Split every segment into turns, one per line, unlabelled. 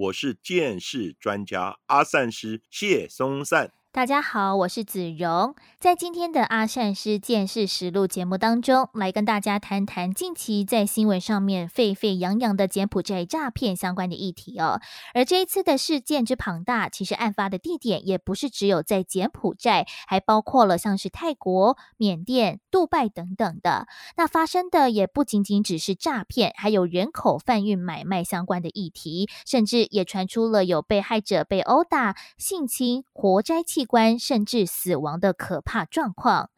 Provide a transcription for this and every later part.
我是见识专家阿善师谢松善。
大家好，我是子荣，在今天的阿善师见识实录节目当中，来跟大家谈谈近期在新闻上面沸沸扬扬的柬埔寨诈骗相关的议题哦。而这一次的事件之庞大，其实案发的地点也不是只有在柬埔寨，还包括了像是泰国、缅甸、杜拜等等的。那发生的也不仅仅只是诈骗，还有人口贩运买卖相关的议题，甚至也传出了有被害者被殴打、性侵、活摘器。器官甚至死亡的可怕状况。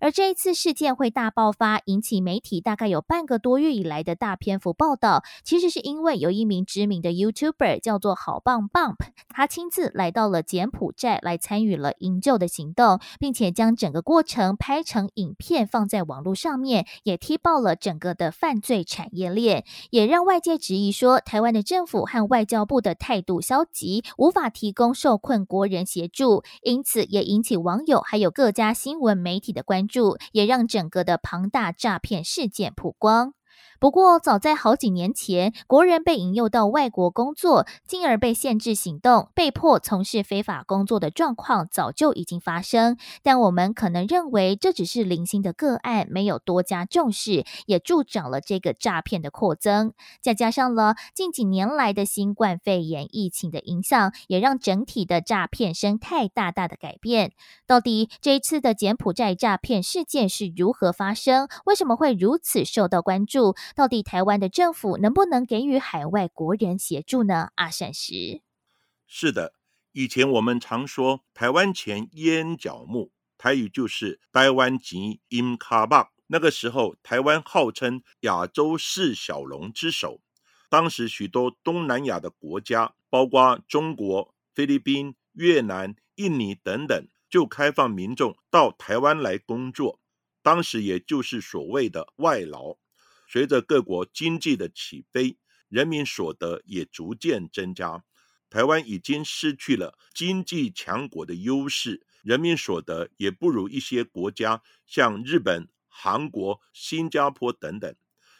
而这一次事件会大爆发，引起媒体大概有半个多月以来的大篇幅报道，其实是因为有一名知名的 YouTuber 叫做好棒 Bump，他亲自来到了柬埔寨来参与了营救的行动，并且将整个过程拍成影片放在网络上面，也踢爆了整个的犯罪产业链，也让外界质疑说台湾的政府和外交部的态度消极，无法提供受困国人协助，因此也引起网友还有各家新闻媒体的关。注也让整个的庞大诈骗事件曝光。不过，早在好几年前，国人被引诱到外国工作，进而被限制行动，被迫从事非法工作的状况早就已经发生。但我们可能认为这只是零星的个案，没有多加重视，也助长了这个诈骗的扩增。再加上了近几年来的新冠肺炎疫情的影响，也让整体的诈骗生态大大的改变。到底这一次的柬埔寨诈骗事件是如何发生？为什么会如此受到关注？到底台湾的政府能不能给予海外国人协助呢？阿善石
是的，以前我们常说台湾前烟角木，台语就是台湾吉因卡棒。那个时候，台湾号称亚洲四小龙之首。当时许多东南亚的国家，包括中国、菲律宾、越南、印尼等等，就开放民众到台湾来工作。当时也就是所谓的外劳。随着各国经济的起飞，人民所得也逐渐增加。台湾已经失去了经济强国的优势，人民所得也不如一些国家，像日本、韩国、新加坡等等。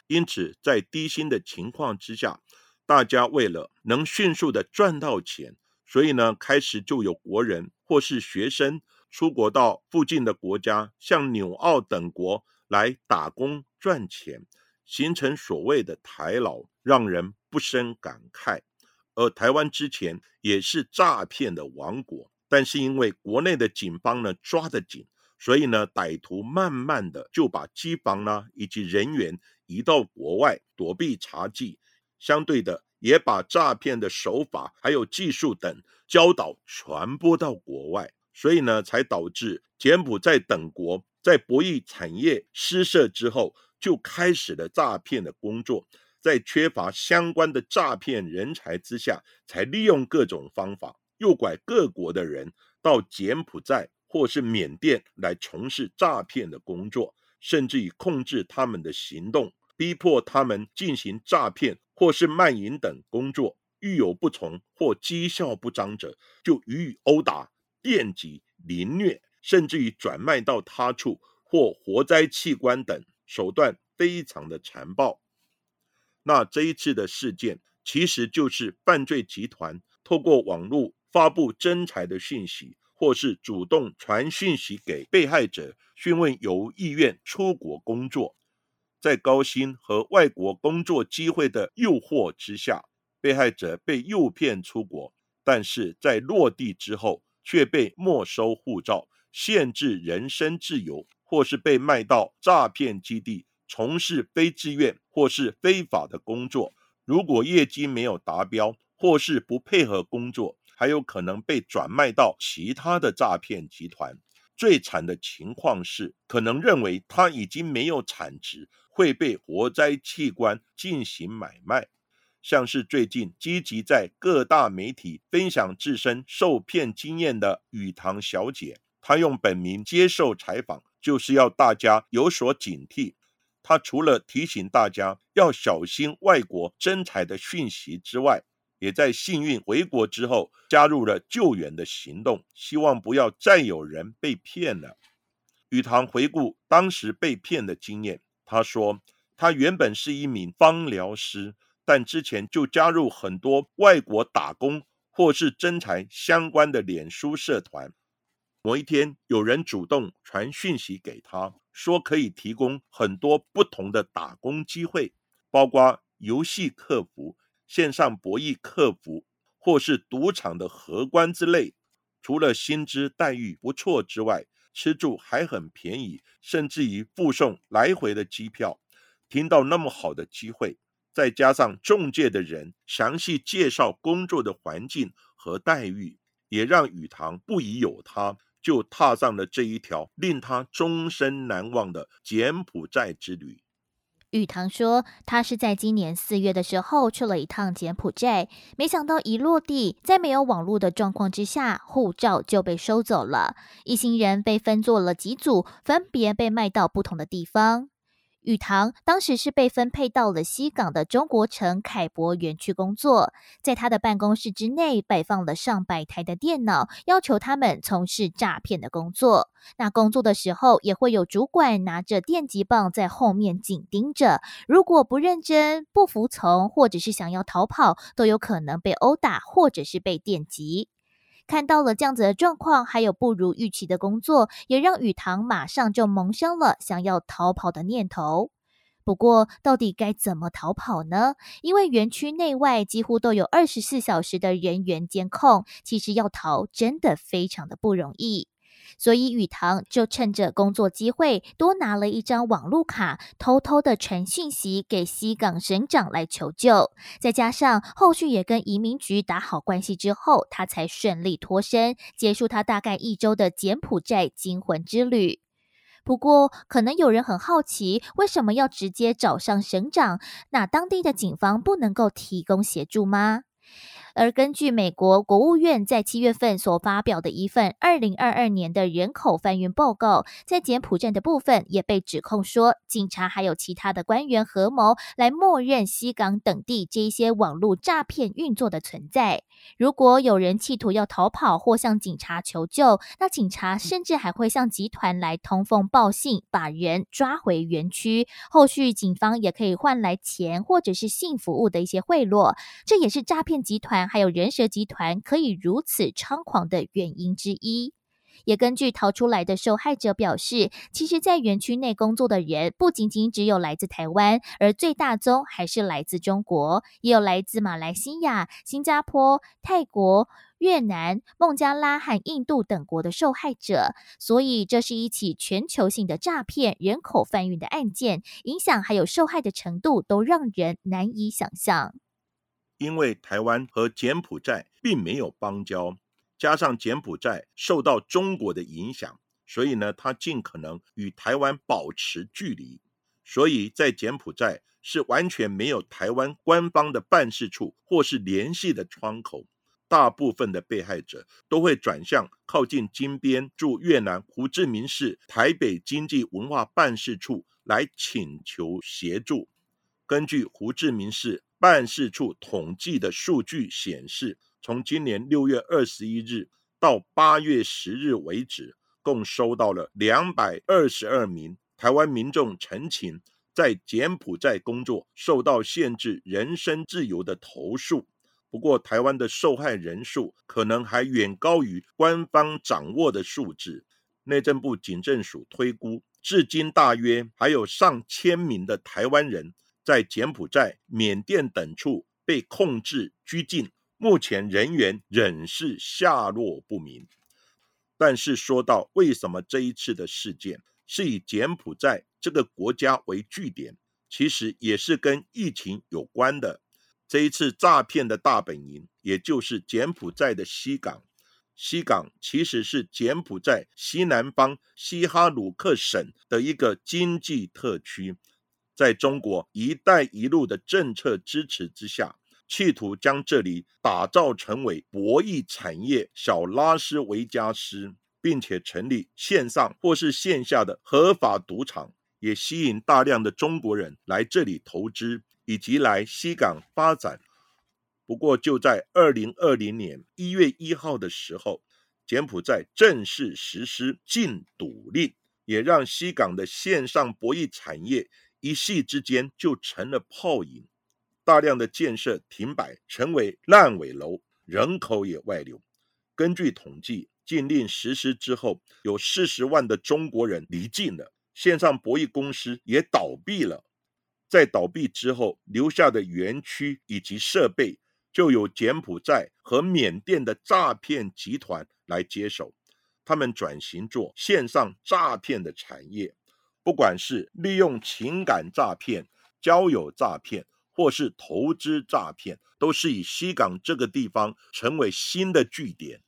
因此，在低薪的情况之下，大家为了能迅速的赚到钱，所以呢，开始就有国人或是学生出国到附近的国家，像纽澳等国来打工赚钱。形成所谓的台老，让人不胜感慨。而台湾之前也是诈骗的王国，但是因为国内的警方呢抓得紧，所以呢歹徒慢慢的就把机房呢以及人员移到国外躲避查缉，相对的也把诈骗的手法还有技术等教导传播到国外，所以呢才导致柬埔寨等国在博弈产业失色之后。就开始了诈骗的工作，在缺乏相关的诈骗人才之下，才利用各种方法诱拐各国的人到柬埔寨或是缅甸来从事诈骗的工作，甚至以控制他们的行动，逼迫他们进行诈骗或是卖淫等工作。遇有不从或绩效不彰者，就予以殴打、电击、凌虐，甚至于转卖到他处或活摘器官等。手段非常的残暴，那这一次的事件其实就是犯罪集团透过网络发布真财的讯息，或是主动传讯息给被害者，询问有意愿出国工作，在高薪和外国工作机会的诱惑之下，被害者被诱骗出国，但是在落地之后却被没收护照，限制人身自由。或是被卖到诈骗基地从事非自愿或是非法的工作，如果业绩没有达标，或是不配合工作，还有可能被转卖到其他的诈骗集团。最惨的情况是，可能认为他已经没有产值，会被活摘器官进行买卖。像是最近积极在各大媒体分享自身受骗经验的雨堂小姐，她用本名接受采访，就是要大家有所警惕。他除了提醒大家要小心外国真财的讯息之外，也在幸运回国之后加入了救援的行动，希望不要再有人被骗了。雨堂回顾当时被骗的经验，他说。他原本是一名芳疗师，但之前就加入很多外国打工或是征财相关的脸书社团。某一天，有人主动传讯息给他，说可以提供很多不同的打工机会，包括游戏客服、线上博弈客服，或是赌场的荷官之类。除了薪资待遇不错之外，吃住还很便宜，甚至于附送来回的机票。听到那么好的机会，再加上中介的人详细介绍工作的环境和待遇，也让雨堂不疑有他，就踏上了这一条令他终身难忘的柬埔寨之旅。
玉堂说，他是在今年四月的时候去了一趟柬埔寨，没想到一落地，在没有网络的状况之下，护照就被收走了。一行人被分作了几组，分别被卖到不同的地方。宇堂当时是被分配到了西港的中国城凯博园区工作，在他的办公室之内摆放了上百台的电脑，要求他们从事诈骗的工作。那工作的时候，也会有主管拿着电击棒在后面紧盯着，如果不认真、不服从，或者是想要逃跑，都有可能被殴打或者是被电击。看到了这样子的状况，还有不如预期的工作，也让雨堂马上就萌生了想要逃跑的念头。不过，到底该怎么逃跑呢？因为园区内外几乎都有二十四小时的人员监控，其实要逃真的非常的不容易。所以雨堂就趁着工作机会，多拿了一张网路卡，偷偷的传讯息给西港省长来求救。再加上后续也跟移民局打好关系之后，他才顺利脱身，结束他大概一周的柬埔寨惊魂之旅。不过，可能有人很好奇，为什么要直接找上省长？那当地的警方不能够提供协助吗？而根据美国国务院在七月份所发表的一份二零二二年的人口贩运报告，在柬埔寨的部分也被指控说，警察还有其他的官员合谋来默认西港等地这一些网络诈骗运作的存在。如果有人企图要逃跑或向警察求救，那警察甚至还会向集团来通风报信，把人抓回园区。后续警方也可以换来钱或者是性服务的一些贿赂，这也是诈骗集团还有人蛇集团可以如此猖狂的原因之一，也根据逃出来的受害者表示，其实，在园区内工作的人不仅仅只有来自台湾，而最大宗还是来自中国，也有来自马来西亚、新加坡、泰国、越南、孟加拉和印度等国的受害者。所以，这是一起全球性的诈骗、人口贩运的案件，影响还有受害的程度都让人难以想象。
因为台湾和柬埔寨并没有邦交，加上柬埔寨受到中国的影响，所以呢，他尽可能与台湾保持距离。所以在柬埔寨是完全没有台湾官方的办事处或是联系的窗口。大部分的被害者都会转向靠近金边驻越南胡志明市台北经济文化办事处来请求协助。根据胡志明市。办事处统计的数据显示，从今年六月二十一日到八月十日为止，共收到了两百二十二名台湾民众陈情，在柬埔寨工作受到限制人身自由的投诉。不过，台湾的受害人数可能还远高于官方掌握的数字。内政部警政署推估，至今大约还有上千名的台湾人。在柬埔寨、缅甸等处被控制拘禁，目前人员仍是下落不明。但是说到为什么这一次的事件是以柬埔寨这个国家为据点，其实也是跟疫情有关的。这一次诈骗的大本营，也就是柬埔寨的西港。西港其实是柬埔寨西南方西哈努克省的一个经济特区。在中国“一带一路”的政策支持之下，企图将这里打造成为博弈产业小拉斯维加斯，并且成立线上或是线下的合法赌场，也吸引大量的中国人来这里投资以及来西港发展。不过，就在二零二零年一月一号的时候，柬埔寨正式实施禁赌令，也让西港的线上博弈产业一夕之间就成了泡影。大量的建设停摆，成为烂尾楼，人口也外流。根据统计，禁令实施之后，有四十万的中国人离境了，线上博弈公司也倒闭了。在倒闭之后，留下的园区以及设备，就有柬埔寨和缅甸的诈骗集团来接手。他们转型做线上诈骗的产业，不管是利用情感诈骗、交友诈骗。或是投资诈骗，都是以西港这个地方成为新的据点。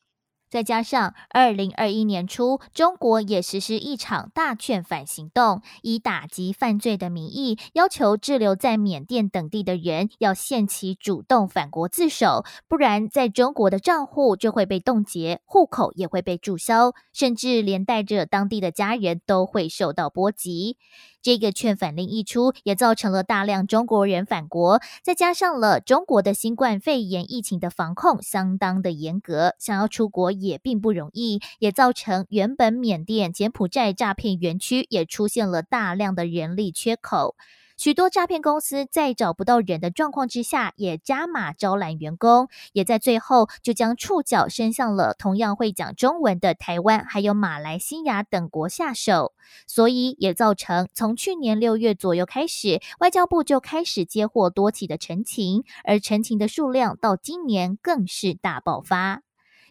再加上二零二一年初，中国也实施一场大劝返行动，以打击犯罪的名义，要求滞留在缅甸等地的人要限期主动返国自首，不然在中国的账户就会被冻结，户口也会被注销，甚至连带着当地的家人都会受到波及。这个劝返令一出，也造成了大量中国人返国，再加上了中国的新冠肺炎疫情的防控相当的严格，想要出国也并不容易，也造成原本缅甸、柬埔寨诈骗园区也出现了大量的人力缺口。许多诈骗公司在找不到人的状况之下，也加码招揽员工，也在最后就将触角伸向了同样会讲中文的台湾，还有马来西亚等国下手，所以也造成从去年六月左右开始，外交部就开始接获多起的陈情，而陈情的数量到今年更是大爆发。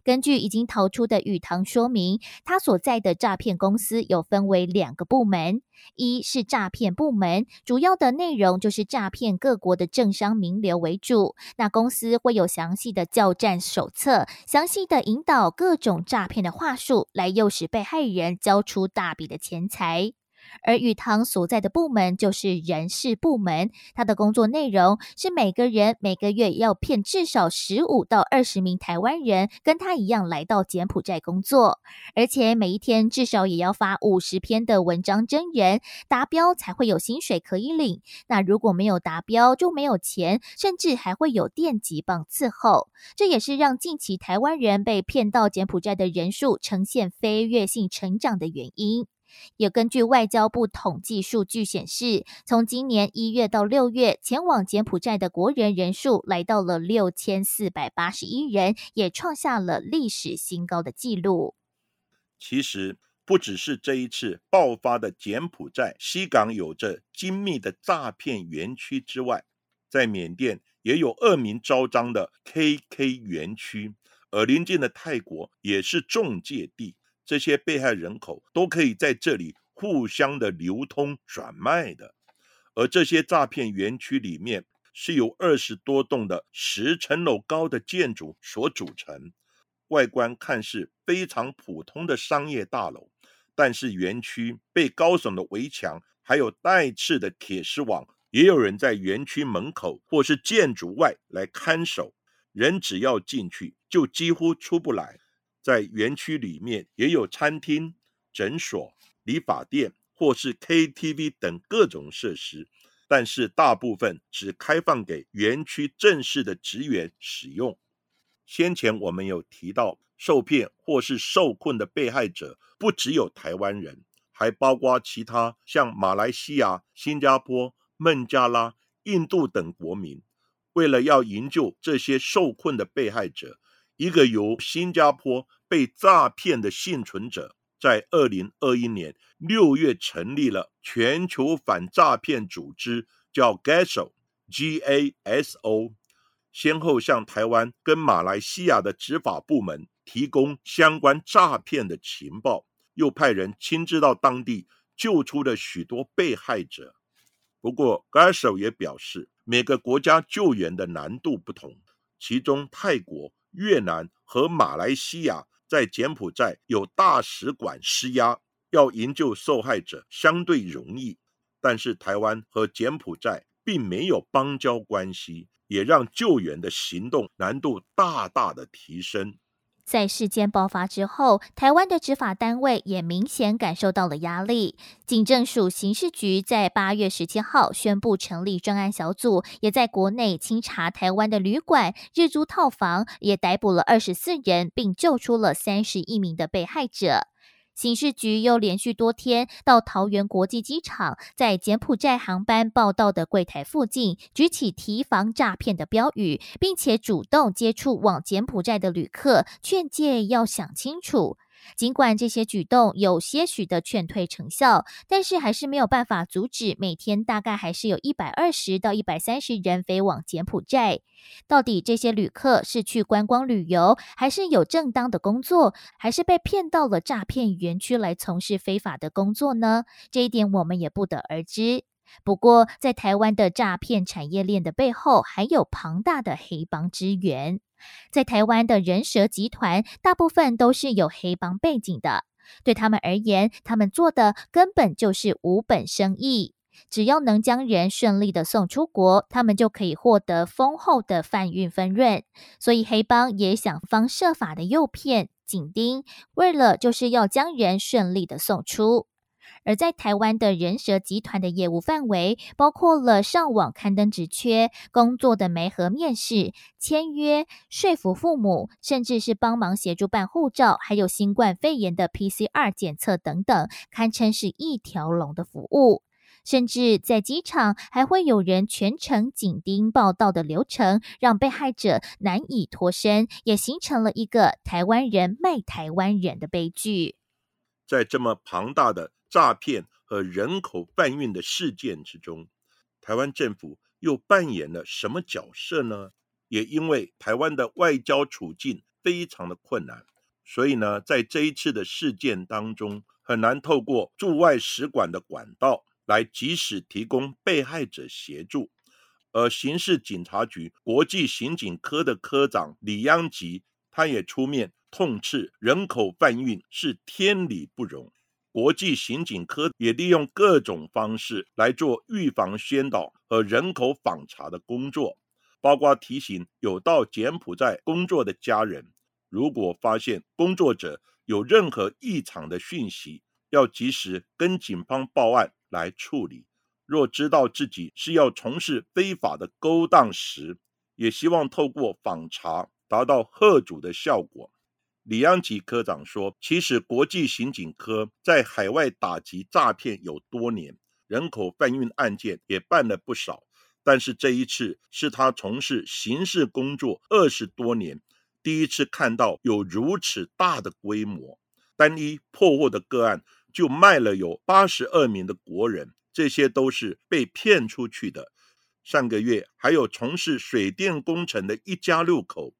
根据已经逃出的宇堂说明，他所在的诈骗公司有分为两个部门，一是诈骗部门，主要的内容就是诈骗各国的政商名流为主。那公司会有详细的教战手册，详细的引导各种诈骗的话术，来诱使被害人交出大笔的钱财。而宇堂所在的部门就是人事部门，他的工作内容是每个人每个月要骗至少十五到二十名台湾人跟他一样来到柬埔寨工作，而且每一天至少也要发五十篇的文章真人，达标才会有薪水可以领。那如果没有达标就没有钱，甚至还会有电击棒伺候。这也是让近期台湾人被骗到柬埔寨的人数呈现飞跃性成长的原因。也根据外交部统计数据显示，从今年一月到六月，前往柬埔寨的国人人数来到了六千四百八十一人，也创下了历史新高的纪录。
其实，不只是这一次爆发的柬埔寨西港有着精密的诈骗园区之外，在缅甸也有恶名昭彰的 KK 园区，而邻近的泰国也是中介地。这些被害人口都可以在这里互相的流通转卖的，而这些诈骗园区里面是由二十多栋的十层楼高的建筑所组成，外观看似非常普通的商业大楼，但是园区被高耸的围墙还有带刺的铁丝网，也有人在园区门口或是建筑外来看守，人只要进去就几乎出不来。在园区里面也有餐厅、诊所、理发店或是 KTV 等各种设施，但是大部分只开放给园区正式的职员使用。先前我们有提到，受骗或是受困的被害者不只有台湾人，还包括其他像马来西亚、新加坡、孟加拉、印度等国民。为了要营救这些受困的被害者。一个由新加坡被诈骗的幸存者，在二零二一年六月成立了全球反诈骗组织，叫 GASO，G-A-S-O，先后向台湾跟马来西亚的执法部门提供相关诈骗的情报，又派人亲自到当地救出了许多被害者。不过，GASO 也表示，每个国家救援的难度不同，其中泰国。越南和马来西亚在柬埔寨有大使馆施压，要营救受害者相对容易。但是台湾和柬埔寨并没有邦交关系，也让救援的行动难度大大的提升。
在事件爆发之后，台湾的执法单位也明显感受到了压力。警政署刑事局在八月十七号宣布成立专案小组，也在国内清查台湾的旅馆、日租套房，也逮捕了二十四人，并救出了三十一名的被害者。刑事局又连续多天到桃园国际机场，在柬埔寨航班报到的柜台附近举起提防诈骗的标语，并且主动接触往柬埔寨的旅客，劝诫要想清楚。尽管这些举动有些许的劝退成效，但是还是没有办法阻止每天大概还是有一百二十到一百三十人飞往柬埔寨。到底这些旅客是去观光旅游，还是有正当的工作，还是被骗到了诈骗园区来从事非法的工作呢？这一点我们也不得而知。不过，在台湾的诈骗产业链的背后，还有庞大的黑帮支援。在台湾的人蛇集团，大部分都是有黑帮背景的。对他们而言，他们做的根本就是无本生意。只要能将人顺利的送出国，他们就可以获得丰厚的贩运分润。所以，黑帮也想方设法的诱骗、紧盯，为了就是要将人顺利的送出。而在台湾的人蛇集团的业务范围，包括了上网刊登职缺、工作的媒合面试、签约、说服父母，甚至是帮忙协助办护照，还有新冠肺炎的 PCR 检测等等，堪称是一条龙的服务。甚至在机场，还会有人全程紧盯报道的流程，让被害者难以脱身，也形成了一个台湾人卖台湾人的悲剧。
在这么庞大的诈骗和人口贩运的事件之中，台湾政府又扮演了什么角色呢？也因为台湾的外交处境非常的困难，所以呢，在这一次的事件当中，很难透过驻外使馆的管道来及时提供被害者协助。而刑事警察局国际刑警科的科长李央吉，他也出面痛斥人口贩运是天理不容。国际刑警科也利用各种方式来做预防宣导和人口访查的工作，包括提醒有到柬埔寨工作的家人，如果发现工作者有任何异常的讯息，要及时跟警方报案来处理。若知道自己是要从事非法的勾当时，也希望透过访查达到贺阻的效果。李央吉科长说：“其实国际刑警科在海外打击诈骗有多年，人口贩运案件也办了不少。但是这一次是他从事刑事工作二十多年，第一次看到有如此大的规模。单一破获的个案就卖了有八十二名的国人，这些都是被骗出去的。上个月还有从事水电工程的一家六口。”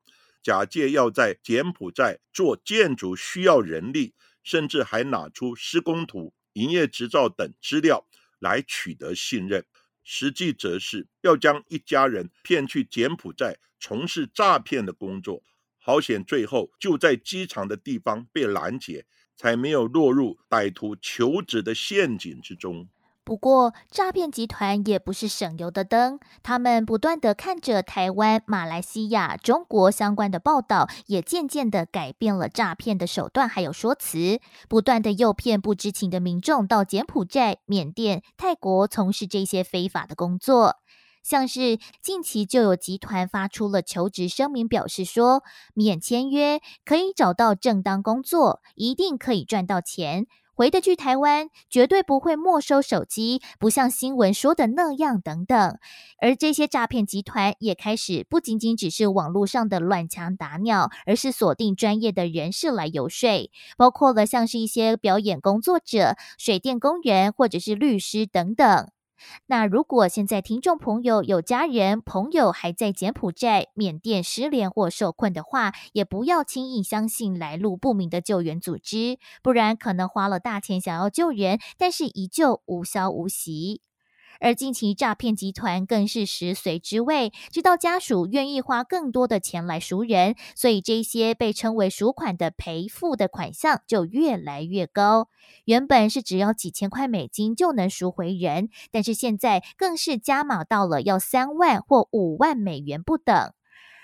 假借要在柬埔寨做建筑需要人力，甚至还拿出施工图、营业执照等资料来取得信任，实际则是要将一家人骗去柬埔寨从事诈骗的工作。好险，最后就在机场的地方被拦截，才没有落入歹徒求职的陷阱之中。
不过，诈骗集团也不是省油的灯，他们不断的看着台湾、马来西亚、中国相关的报道，也渐渐的改变了诈骗的手段还有说辞，不断的诱骗不知情的民众到柬埔寨、缅甸、泰国从事这些非法的工作。像是近期就有集团发出了求职声明，表示说免签约可以找到正当工作，一定可以赚到钱。回得去台湾，绝对不会没收手机，不像新闻说的那样等等。而这些诈骗集团也开始不仅仅只是网络上的乱枪打鸟，而是锁定专业的人士来游说，包括了像是一些表演工作者、水电工人或者是律师等等。那如果现在听众朋友有家人朋友还在柬埔寨、缅甸失联或受困的话，也不要轻易相信来路不明的救援组织，不然可能花了大钱想要救援，但是依旧无消无息。而近期诈骗集团更是食髓知味，知道家属愿意花更多的钱来赎人，所以这些被称为赎款的赔付的款项就越来越高。原本是只要几千块美金就能赎回人，但是现在更是加码到了要三万或五万美元不等。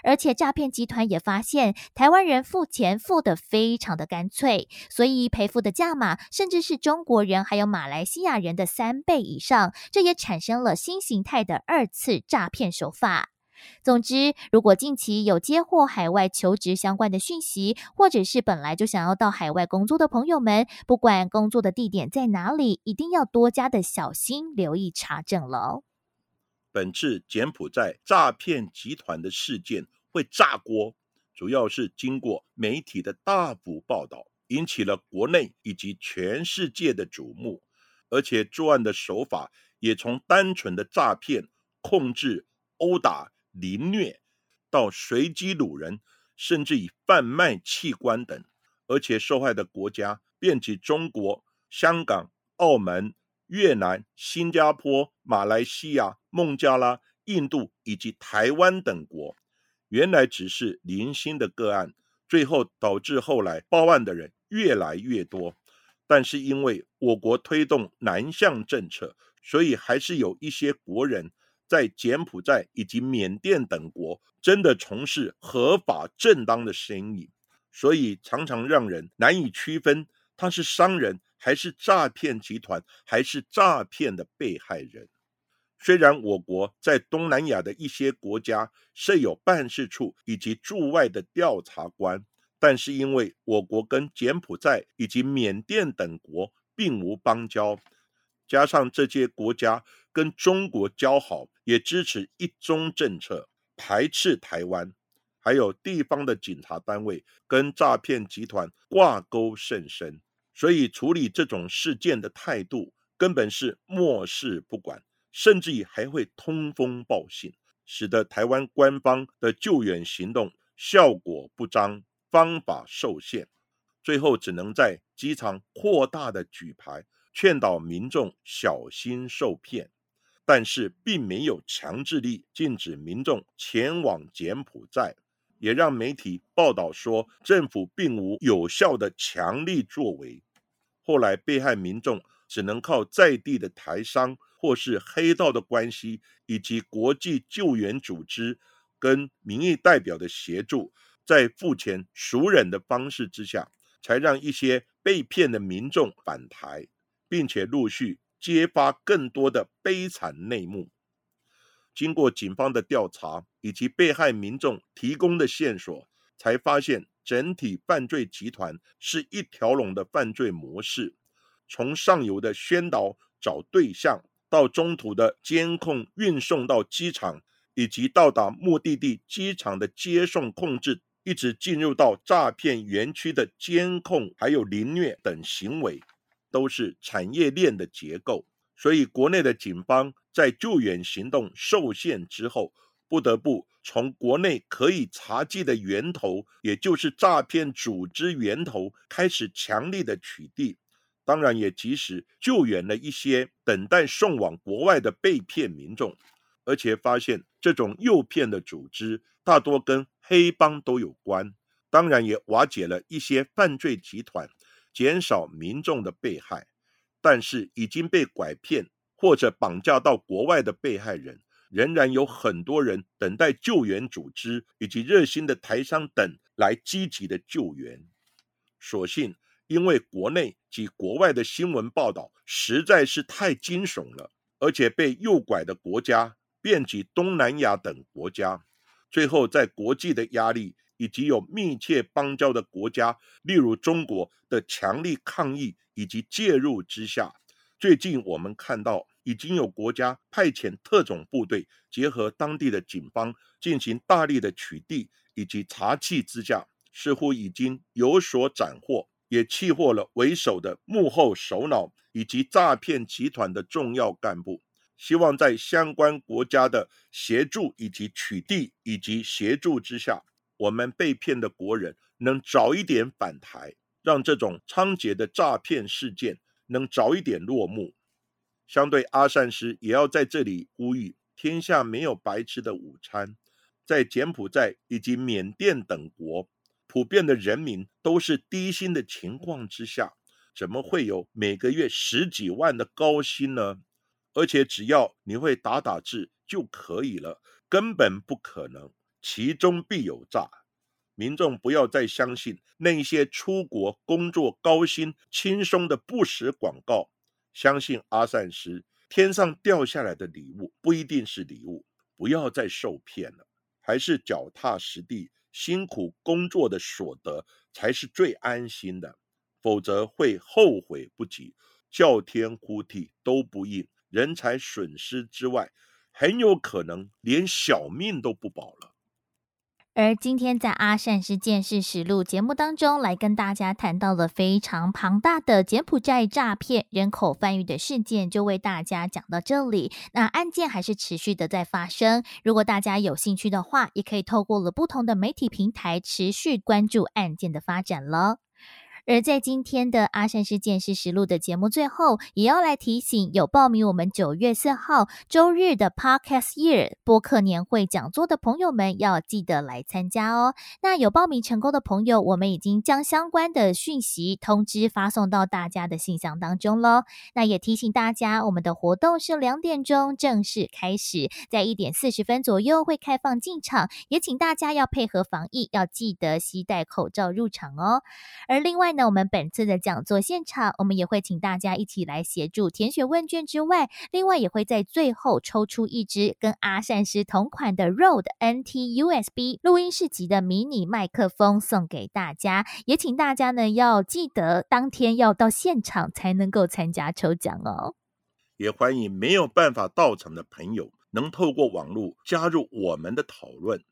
而且诈骗集团也发现，台湾人付钱付得非常的干脆，所以赔付的价码甚至是中国人还有马来西亚人的三倍以上，这也产生了新形态的二次诈骗手法。总之，如果近期有接获海外求职相关的讯息，或者是本来就想要到海外工作的朋友们，不管工作的地点在哪里，一定要多加的小心，留意查证喽。
本次柬埔寨诈骗集团的事件会炸锅，主要是经过媒体的大幅报道，引起了国内以及全世界的瞩目，而且作案的手法也从单纯的诈骗、控制、殴打、凌虐，到随机掳人，甚至以贩卖器官等，而且受害的国家遍及中国、香港、澳门。越南、新加坡、马来西亚、孟加拉、印度以及台湾等国，原来只是零星的个案，最后导致后来报案的人越来越多。但是因为我国推动南向政策，所以还是有一些国人在柬埔寨以及缅甸等国真的从事合法正当的生意，所以常常让人难以区分他是商人。还是诈骗集团，还是诈骗的被害人。虽然我国在东南亚的一些国家设有办事处以及驻外的调查官，但是因为我国跟柬埔寨以及缅甸等国并无邦交，加上这些国家跟中国交好，也支持一中政策，排斥台湾，还有地方的警察单位跟诈骗集团挂钩甚深。所以处理这种事件的态度根本是漠视不管，甚至于还会通风报信，使得台湾官方的救援行动效果不彰，方法受限，最后只能在机场扩大的举牌，劝导民众小心受骗，但是并没有强制力禁止民众前往柬埔寨。也让媒体报道说，政府并无有效的强力作为。后来，被害民众只能靠在地的台商或是黑道的关系，以及国际救援组织跟民意代表的协助，在付钱赎人的方式之下，才让一些被骗的民众返台，并且陆续揭发更多的悲惨内幕。经过警方的调查以及被害民众提供的线索，才发现整体犯罪集团是一条龙的犯罪模式。从上游的宣导找对象，到中途的监控运送到机场，以及到达目的地机场的接送控制，一直进入到诈骗园区的监控，还有凌虐等行为，都是产业链的结构。所以，国内的警方在救援行动受限之后，不得不从国内可以查缉的源头，也就是诈骗组织源头开始强力的取缔。当然，也及时救援了一些等待送往国外的被骗民众，而且发现这种诱骗的组织大多跟黑帮都有关。当然，也瓦解了一些犯罪集团，减少民众的被害。但是已经被拐骗或者绑架到国外的被害人，仍然有很多人等待救援组织以及热心的台商等来积极的救援。所幸，因为国内及国外的新闻报道实在是太惊悚了，而且被诱拐的国家遍及东南亚等国家，最后在国际的压力以及有密切邦交的国家，例如中国的强力抗议。以及介入之下，最近我们看到已经有国家派遣特种部队，结合当地的警方进行大力的取缔以及查缉之下，似乎已经有所斩获，也气获了为首的幕后首脑以及诈骗集团的重要干部。希望在相关国家的协助以及取缔以及协助之下，我们被骗的国人能早一点返台。让这种猖獗的诈骗事件能早一点落幕。相对阿善师也要在这里呼吁：天下没有白吃的午餐。在柬埔寨以及缅甸等国，普遍的人民都是低薪的情况之下，怎么会有每个月十几万的高薪呢？而且只要你会打打字就可以了，根本不可能，其中必有诈。民众不要再相信那些出国工作高薪轻松的不实广告，相信阿善师天上掉下来的礼物不一定是礼物，不要再受骗了，还是脚踏实地辛苦工作的所得才是最安心的，否则会后悔不及，叫天呼地都不应。人才损失之外，很有可能连小命都不保了。
而今天在阿善是见识实录节目当中，来跟大家谈到了非常庞大的柬埔寨诈骗人口贩运的事件，就为大家讲到这里。那案件还是持续的在发生，如果大家有兴趣的话，也可以透过了不同的媒体平台持续关注案件的发展了。而在今天的阿善师见识实录的节目最后，也要来提醒有报名我们九月四号周日的 Podcast Year 播客年会讲座的朋友们，要记得来参加哦。那有报名成功的朋友，我们已经将相关的讯息通知发送到大家的信箱当中喽。那也提醒大家，我们的活动是两点钟正式开始，在一点四十分左右会开放进场，也请大家要配合防疫，要记得携带口罩入场哦。而另外，那我们本次的讲座现场，我们也会请大家一起来协助填写问卷之外，另外也会在最后抽出一支跟阿善师同款的 Rode NT USB 录音室级的迷你麦克风送给大家，也请大家呢要记得当天要到现场才能够参加抽奖哦。
也欢迎没有办法到场的朋友能透过网络加入我们的讨论，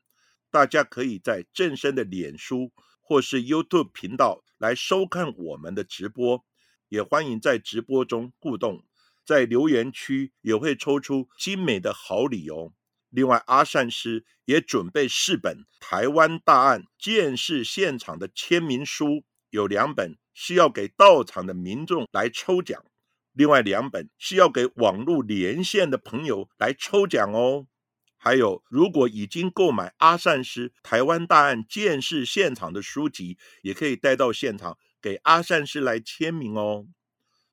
大家可以在正身的脸书或是 YouTube 频道。来收看我们的直播，也欢迎在直播中互动，在留言区也会抽出精美的好礼哦。另外，阿善师也准备四本台湾大案见识现场的签名书，有两本是要给到场的民众来抽奖，另外两本是要给网络连线的朋友来抽奖哦。还有，如果已经购买阿善师台湾大案见识现场的书籍，也可以带到现场给阿善师来签名哦。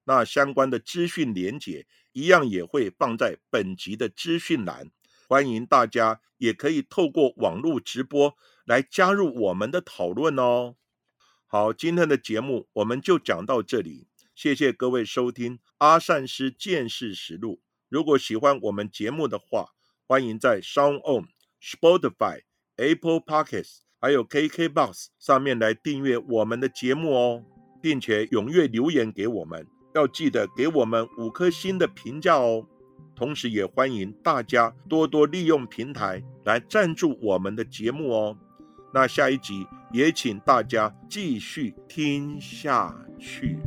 那相关的资讯连结一样也会放在本集的资讯栏，欢迎大家也可以透过网络直播来加入我们的讨论哦。好，今天的节目我们就讲到这里，谢谢各位收听阿善师见识实录。如果喜欢我们节目的话，欢迎在 Sound On、Spotify、Apple Podcasts 还有 KKBox 上面来订阅我们的节目哦，并且踊跃留言给我们，要记得给我们五颗星的评价哦。同时，也欢迎大家多多利用平台来赞助我们的节目哦。那下一集也请大家继续听下去。